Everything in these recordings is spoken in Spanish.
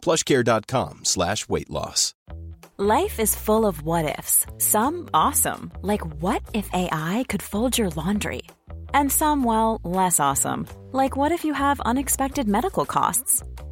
plushcare.com slash weight loss. Life is full of what ifs. Some awesome, like what if AI could fold your laundry? And some, well, less awesome, like what if you have unexpected medical costs?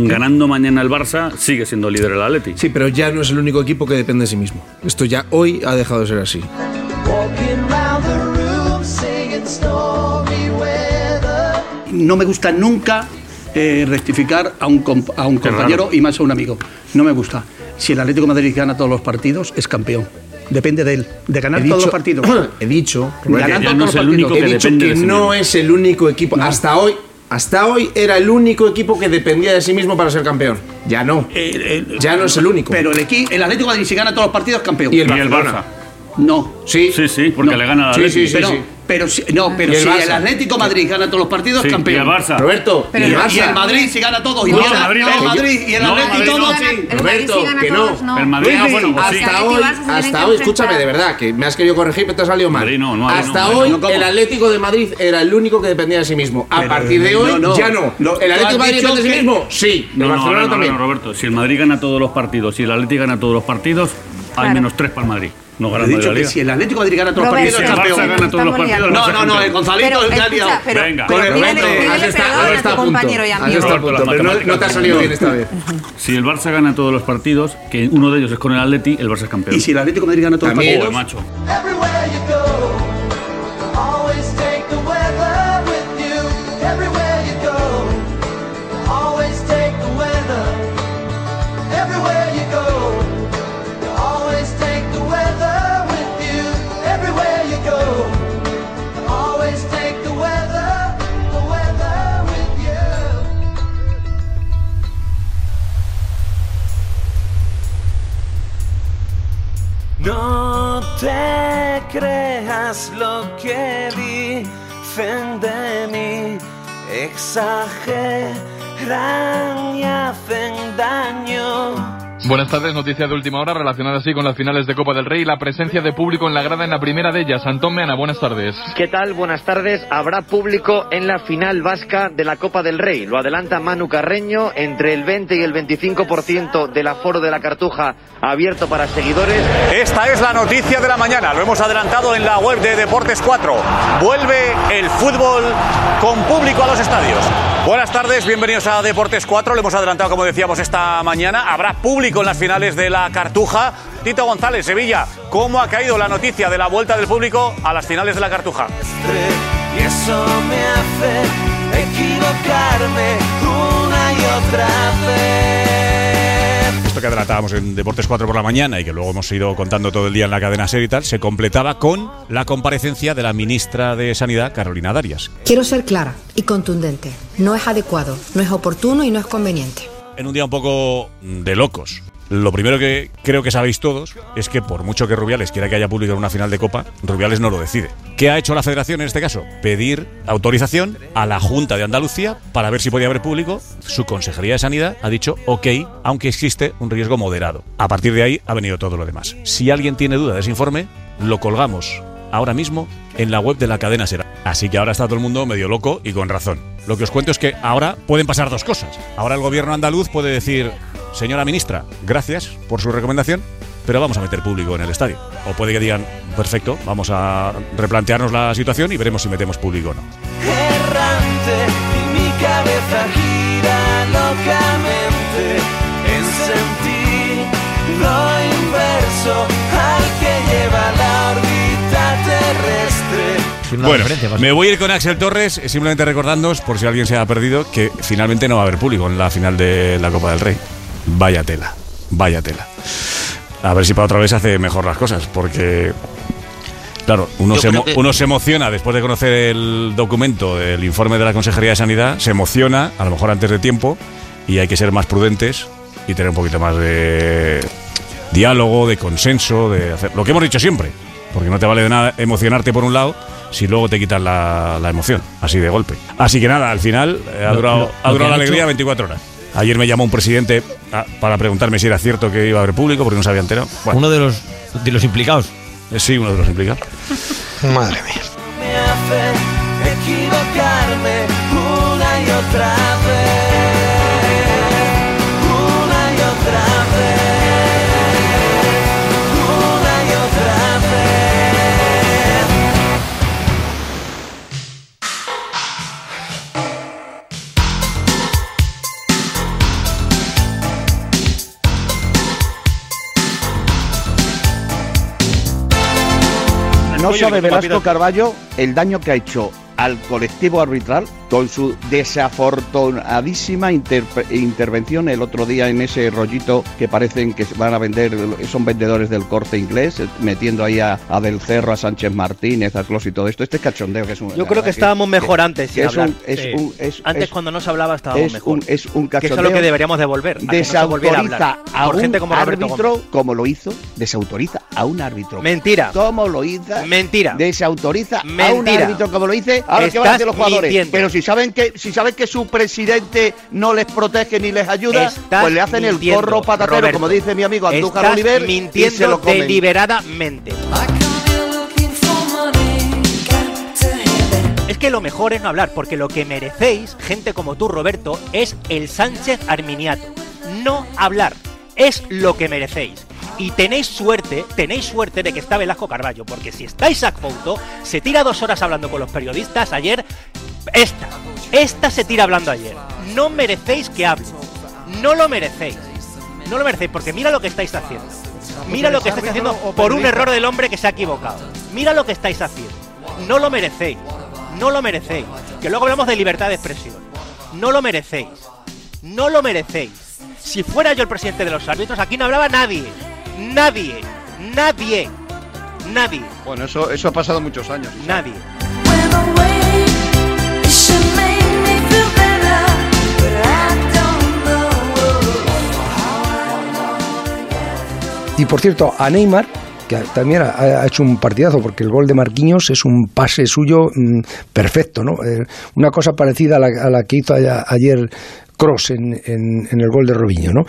Aun ganando mañana el Barça, sigue siendo líder el Atleti. Sí, pero ya no es el único equipo que depende de sí mismo. Esto ya hoy ha dejado de ser así. No me gusta nunca eh, rectificar a un, comp- a un compañero y más a un amigo. No me gusta. Si el Atlético de Madrid gana todos los partidos, es campeón. Depende de él, de ganar He todos dicho- los partidos. He dicho, todos no los partidos. he que dicho depende que de sí no mismo. es el único equipo. Hasta hoy, hasta hoy era el único equipo que dependía de sí mismo para ser campeón. Ya no. Eh, eh, Ya no es el único. Pero el, equi- el Atlético de Madrid, si gana todos los partidos, es campeón. Y el Y el Barcelona. Barça. No. Sí. Sí, sí, porque No. le gana al Sí, Atleti. sí, pero, sí. pero si, no, pero el si el Atlético Madrid gana todos los partidos, Sí, campeón. y el Barça. Roberto, Y, y el el, Barça. y el Madrid si gana todos. Y No, el Madrid no. Madrid y el No, Atlético todos, no. sí. Roberto, que no. El Madrid, ah, Luis, bueno, pues sí. hasta hoy, hasta hoy, escúchame, de verdad, que me has querido corregir, pero te ha salido mal. Madrid no, no, hasta no, hoy, no, el Atlético de Madrid era el único que dependía de sí mismo. A Pero, partir de hoy, no, no. ya no. No, ¿El Atlético de Madrid depende de sí mismo? Sí. No, el no, Barcelona no, no, también. no, Roberto. Si el Madrid gana todos los partidos, si el Atleti gana todos los partidos, hay menos tres para el Madrid. No He gana dicho que si el Atlético de Madrid gana todos los partidos, el Barça campeón. gana todos los partidos. No, no, no, el. Gonzalito que ha pero, Venga. pero Con el Roberto, has has a estado tu compañero y amigo. Roberto, punto, pero no, te ha no salido bien esta vez. Si el Barça gana todos los partidos, que uno de ellos es con el Atleti, el Barça es campeón. Y si el Atlético de Madrid gana todos los partidos, macho. Que dicen de mí, exageran y hacen daño. Buenas tardes, noticia de última hora relacionada así con las finales de Copa del Rey y la presencia de público en la grada en la primera de ellas. Antón Meana, buenas tardes. ¿Qué tal? Buenas tardes. Habrá público en la final vasca de la Copa del Rey. Lo adelanta Manu Carreño. Entre el 20 y el 25% del aforo de la Cartuja abierto para seguidores. Esta es la noticia de la mañana, lo hemos adelantado en la web de Deportes 4. Vuelve el fútbol con público a los estadios. Buenas tardes, bienvenidos a Deportes 4. Lo hemos adelantado, como decíamos, esta mañana. Habrá público en las finales de la Cartuja. Tito González, Sevilla, ¿cómo ha caído la noticia de la vuelta del público a las finales de la Cartuja? Y eso me hace equivocarme una y otra vez. Esto que adelantábamos en Deportes 4 por la mañana y que luego hemos ido contando todo el día en la cadena SER y tal, se completaba con la comparecencia de la ministra de Sanidad, Carolina Darias. Quiero ser clara y contundente. No es adecuado, no es oportuno y no es conveniente. en un día un poco de locos. Lo primero que creo que sabéis todos es que por mucho que Rubiales quiera que haya público en una final de Copa, Rubiales no lo decide. ¿Qué ha hecho la federación en este caso? Pedir autorización a la Junta de Andalucía para ver si podía haber público. Su Consejería de Sanidad ha dicho ok, aunque existe un riesgo moderado. A partir de ahí ha venido todo lo demás. Si alguien tiene duda de ese informe, lo colgamos ahora mismo en la web de la cadena Sera. Así que ahora está todo el mundo medio loco y con razón. Lo que os cuento es que ahora pueden pasar dos cosas. Ahora el gobierno andaluz puede decir, señora ministra, gracias por su recomendación, pero vamos a meter público en el estadio. O puede que digan, perfecto, vamos a replantearnos la situación y veremos si metemos público o no. Bueno, me voy a ir con Axel Torres, simplemente recordándoos, por si alguien se ha perdido, que finalmente no va a haber público en la final de la Copa del Rey. Vaya tela, vaya tela. A ver si para otra vez hace mejor las cosas, porque, claro, uno, se, creo emo- que- uno se emociona después de conocer el documento, el informe de la Consejería de Sanidad, se emociona, a lo mejor antes de tiempo, y hay que ser más prudentes y tener un poquito más de diálogo, de consenso, de hacer lo que hemos dicho siempre. Porque no te vale de nada emocionarte por un lado si luego te quitas la, la emoción, así de golpe. Así que nada, al final eh, ha Lo- durado, lo- ha lo durado que la alegría hecho- 24 horas. Ayer me llamó un presidente ah, para preguntarme si era cierto que iba a haber público porque no se había enterado. Bueno, Uno de los, de los implicados. eh, sí, uno de los implicados. Madre mía. Me hace equivocarme una y otra Sabe Velasco Carballo el daño que ha hecho al colectivo arbitral con su desafortunadísima intervención el otro día en ese rollito que parecen que van a vender, son vendedores del corte inglés, metiendo ahí a, a Del Cerro, a Sánchez Martínez, a Clos y todo esto. Este cachondeo que es un. Yo creo que estábamos mejor antes que es un- es Sí. un- es- antes es- cuando no se hablaba estábamos es mejor. un, es un que eso es cachondeo. lo que deberíamos devolver. a desautoriza a un gente como árbitro, Gómez. como lo hizo, desautoriza a un árbitro. Mentira. ¿Cómo lo hizo? Mentira. Desautoriza a un Mentira. árbitro como lo hice. Ahora ¿qué van a hacer los jugadores? mintiendo. Pero si saben que si saben que su presidente no les protege ni les ayuda, Estás pues le hacen el corro patatero, Roberto. como dice mi amigo Andújar Estás Oliver, y se mintiendo lo comen. deliberadamente. Es que lo mejor es no hablar, porque lo que merecéis, gente como tú, Roberto, es el Sánchez Arminiato. No hablar. Es lo que merecéis. Y tenéis suerte, tenéis suerte de que está Velasco Carballo, porque si está Isaac Fouto, se tira dos horas hablando con los periodistas. Ayer, esta, esta se tira hablando ayer. No merecéis que hable. No lo merecéis. No lo merecéis, porque mira lo que estáis haciendo. Mira lo que estáis haciendo por un error del hombre que se ha equivocado. Mira lo que estáis haciendo. No lo merecéis. No lo merecéis. Que luego hablamos de libertad de expresión. No lo merecéis. No lo merecéis. Si fuera yo el presidente de los árbitros, aquí no hablaba nadie. Nadie. Nadie. Nadie. Bueno, eso, eso ha pasado muchos años. Nadie. Y por cierto, a Neymar, que también ha, hecho un partidazo, porque el gol de Marquinhos es un pase suyo mm, perfecto, ¿no? Eh, una cosa parecida a la, a la que hizo ayer Cross en, en- en el gol de Robinho, ¿no?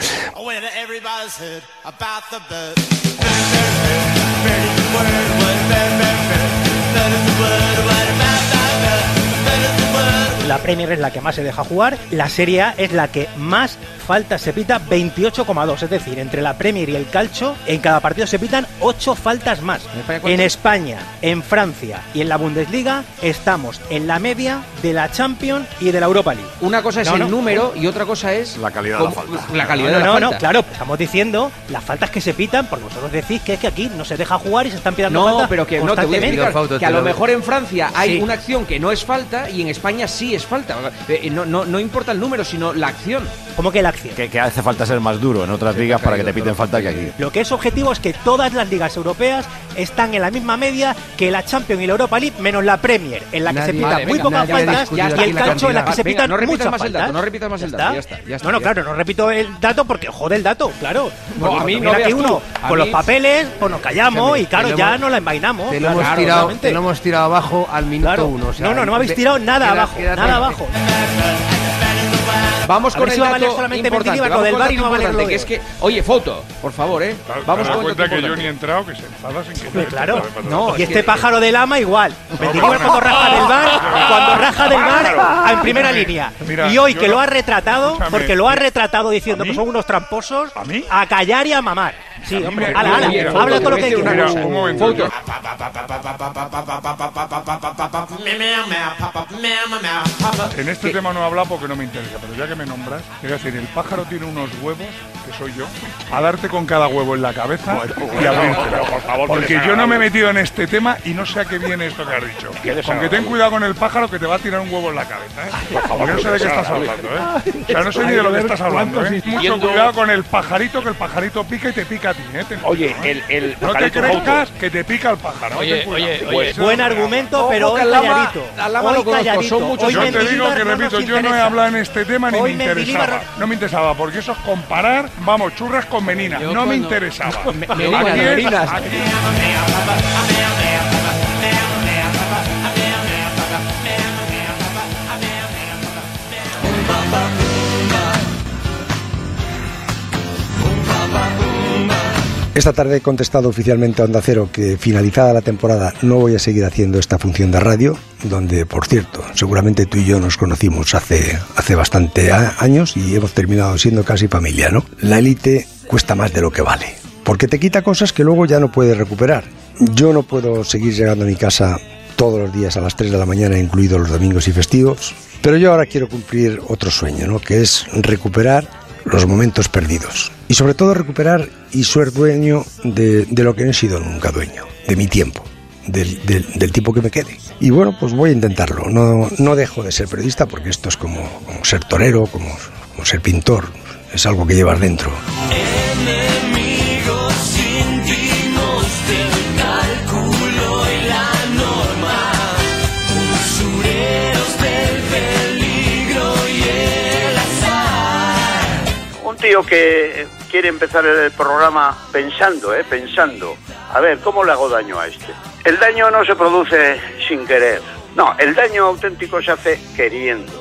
La Premier es la que más se deja jugar, la Serie A es la que más faltas se pita, 28,2. Es decir, entre la Premier y el Calcio, en cada partido se pitan 8 faltas más. En España, en Francia y en la Bundesliga estamos en la media de la Champions y de la Europa League. Una cosa es No, el no. número y otra cosa es La calidad de la falta. La calidad no, de la no, falta. no, claro, estamos diciendo las faltas que se pitan, porque vosotros decís que es que aquí no se deja jugar y se están pitando No, faltas pero que no te voy a explicar que a lo mejor en Francia hay Sí. una acción que no es falta y en España sí es falta. Eh, no, no, no importa el número, sino la acción. ¿Cómo que la acción? Que, que hace falta ser más duro en otras ligas para que te piten falta que aquí. Lo que es objetivo es que todas las ligas europeas están en la misma media que la Champions y la Europa League, menos la Premier, en la que se pitan vale, muy venga, pocas faltas y el calcio en la que se Venga, pitan no repitas muchas más el dato, faltas. no repitas más el dato, ya está, ya está, No, no, ya claro, no repito el dato porque jode el dato, claro. No, Porque a mí no veas uno a con mí- los papeles, pues nos callamos y claro, ya hemos- nos la envainamos. Te lo, claro, hemos tirado, obviamente. te lo hemos tirado abajo al minuto Claro. uno. o sea, no, no, no me habéis tirado nada abajo, nada abajo. Vamos A con ver el si dato valer solamente importante. Vamos del con VAR el y no va a dato valer lo importante, de que es que, oye, foto, por favor, ¿eh? Vamos Te das con el cuenta que yo ni he entrado, que se enfada sin querer. Claro. No, y es este que- pájaro del ama igual. Mendilibar cuando raja del bar, cuando raja del bar en primera línea. Mira, y hoy que lo ha retratado, porque lo ha retratado diciendo que son unos tramposos, ¿A mí? a callar y a mamar. Sí, A hombre, ala, habla todo lo que mira, quieras. Un momento. En este tema no he hablado porque no me interesa, pero ya que me nombras, quiero decir, el pájaro tiene unos huevos, que soy yo, a darte con cada huevo en la cabeza y abrírtelo. por favor, Porque yo no me he metido en este tema y no sé a qué viene esto que has dicho. Aunque ten cuidado con el pájaro que te va a tirar un huevo en la cabeza, ¿eh? Por favor, no sé de qué estás hablando, ¿eh? O sea, no sé ni de lo que estás hablando, ¿eh? Mucho cuidado con el pajarito, que el pajarito pica y te pica a ti, ¿eh? Ten Oye, el, el No te crezcas que te pica el pájaro. Oye, cuidado. oye, oye. Buen argumento, pero hoy calladito. Hoy calladito. son muchos Hoy Yo te digo que, no repito, yo no he interesa. hablado en este tema ni Hoy me Mendilibar- interesaba. No me interesaba, porque eso es comparar, vamos, churras con menina. Yo no me interesaba. Me- Aquí Esta tarde he contestado oficialmente a Onda Cero que finalizada la temporada no voy a seguir haciendo esta función de radio, donde, por cierto, seguramente tú y yo nos conocimos hace, hace bastante años y hemos terminado siendo casi familia, ¿no? La élite cuesta más de lo que vale, porque te quita cosas que luego ya no puedes recuperar. Yo no puedo seguir llegando a mi casa todos los días a las 3 de la mañana, incluidos los domingos y festivos, pero yo ahora quiero cumplir otro sueño, ¿no? Que es recuperar los momentos perdidos. Y sobre todo recuperar y ser dueño de, de lo que no he sido nunca dueño, de mi tiempo, del, del, del tiempo que me quede. Y bueno, pues voy a intentarlo. No, no dejo de ser periodista porque esto es como, como ser torero, como, como ser pintor. Es algo que llevas dentro. Tío que quiere empezar el programa pensando, ¿eh? Pensando. A ver, ¿cómo le hago daño a este? El daño no se produce sin querer. No, el daño auténtico se hace queriendo.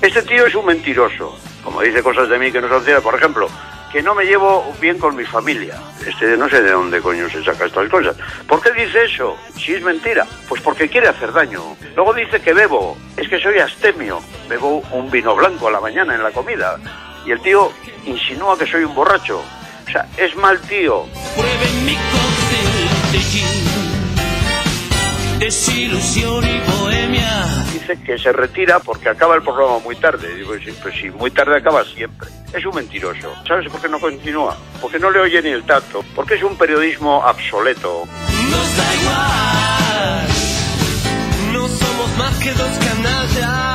Este tío es un mentiroso. Como dice cosas de mí que no son ciertas. Por ejemplo, que no me llevo bien con mi familia. Este no sé de dónde coño se saca estas cosas. ¿Por qué dice eso? Si es mentira. Pues porque quiere hacer daño. Luego dice que bebo. Es que soy astemio. Bebo un vino blanco a la mañana en la comida. Y el tío insinúa que soy un borracho. O sea, es mal tío. Prueben mi cóctel de gin, desilusión y bohemia. Dice que se retira porque acaba el programa muy tarde. Digo, sí, pues si muy tarde acaba siempre. Es un mentiroso. ¿Sabes por qué no continúa? Porque no le oye ni el tacto. Porque es un periodismo obsoleto. Nos da igual, no somos más que dos canallas.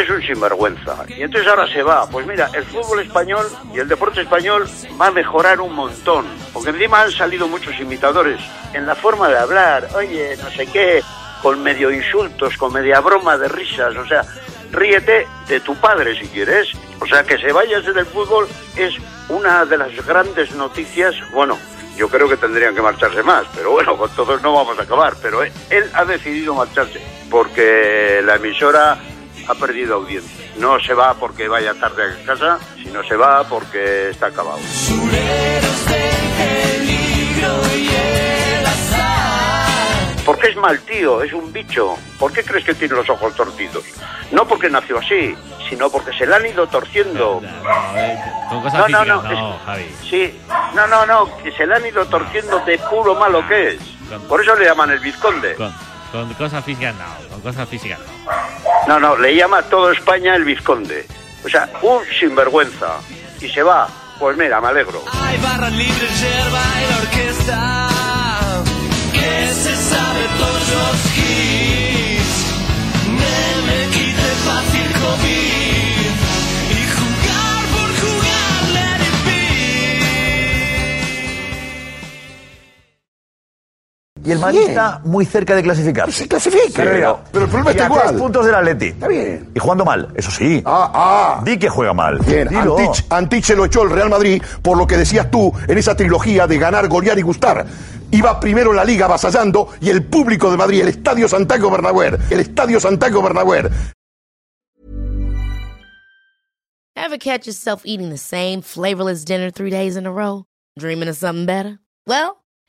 Es un sinvergüenza. Y entonces ahora se va. Pues mira, el fútbol español y el deporte español va a mejorar un montón. Porque encima han salido muchos imitadores en la forma de hablar. Oye, no sé qué, con medio insultos, con media broma de risas. O sea, ríete de tu padre si quieres. O sea, que se vaya del fútbol es una de las grandes noticias. Bueno, yo creo que tendrían que marcharse más, pero bueno, con todos no vamos a acabar. Pero él, ha decidido marcharse porque la emisora ha perdido audiencia. No se va porque vaya tarde a casa, sino se va porque está acabado. Porque es mal tío, es un bicho. ¿Por qué crees que tiene los ojos torcidos? No porque nació así, sino porque se le han ido torciendo. No, no, no. Sí, no, no, no, que se le han ido torciendo de puro malo que es. Por eso le llaman el vizconde. Con, con cosas físicas no, con cosas físicas no. No, no, le llama todo España el vizconde. O sea, un sinvergüenza. Y se va. Pues mira, me alegro. Hay barras libres, yerba y la orquesta. Que se sabe todos los hits. Y el Madrid está muy cerca de clasificar. Se clasifica. Pero- pero el problema está a igual. tres puntos del Atleti. Está bien. Y jugando mal, eso sí. Ah, ah. Di que juega mal. Bien, Dilo. Antich, Antich se lo echó el Real Madrid por lo que decías tú en esa trilogía de ganar, golear y gustar. Iba primero en la liga avasallando y el público de Madrid, el Estadio Santiago Bernabéu, el Estadio Santiago Bernabéu, Ever catch yourself eating the same flavorless dinner three days in a row? Dreaming of something better? Well,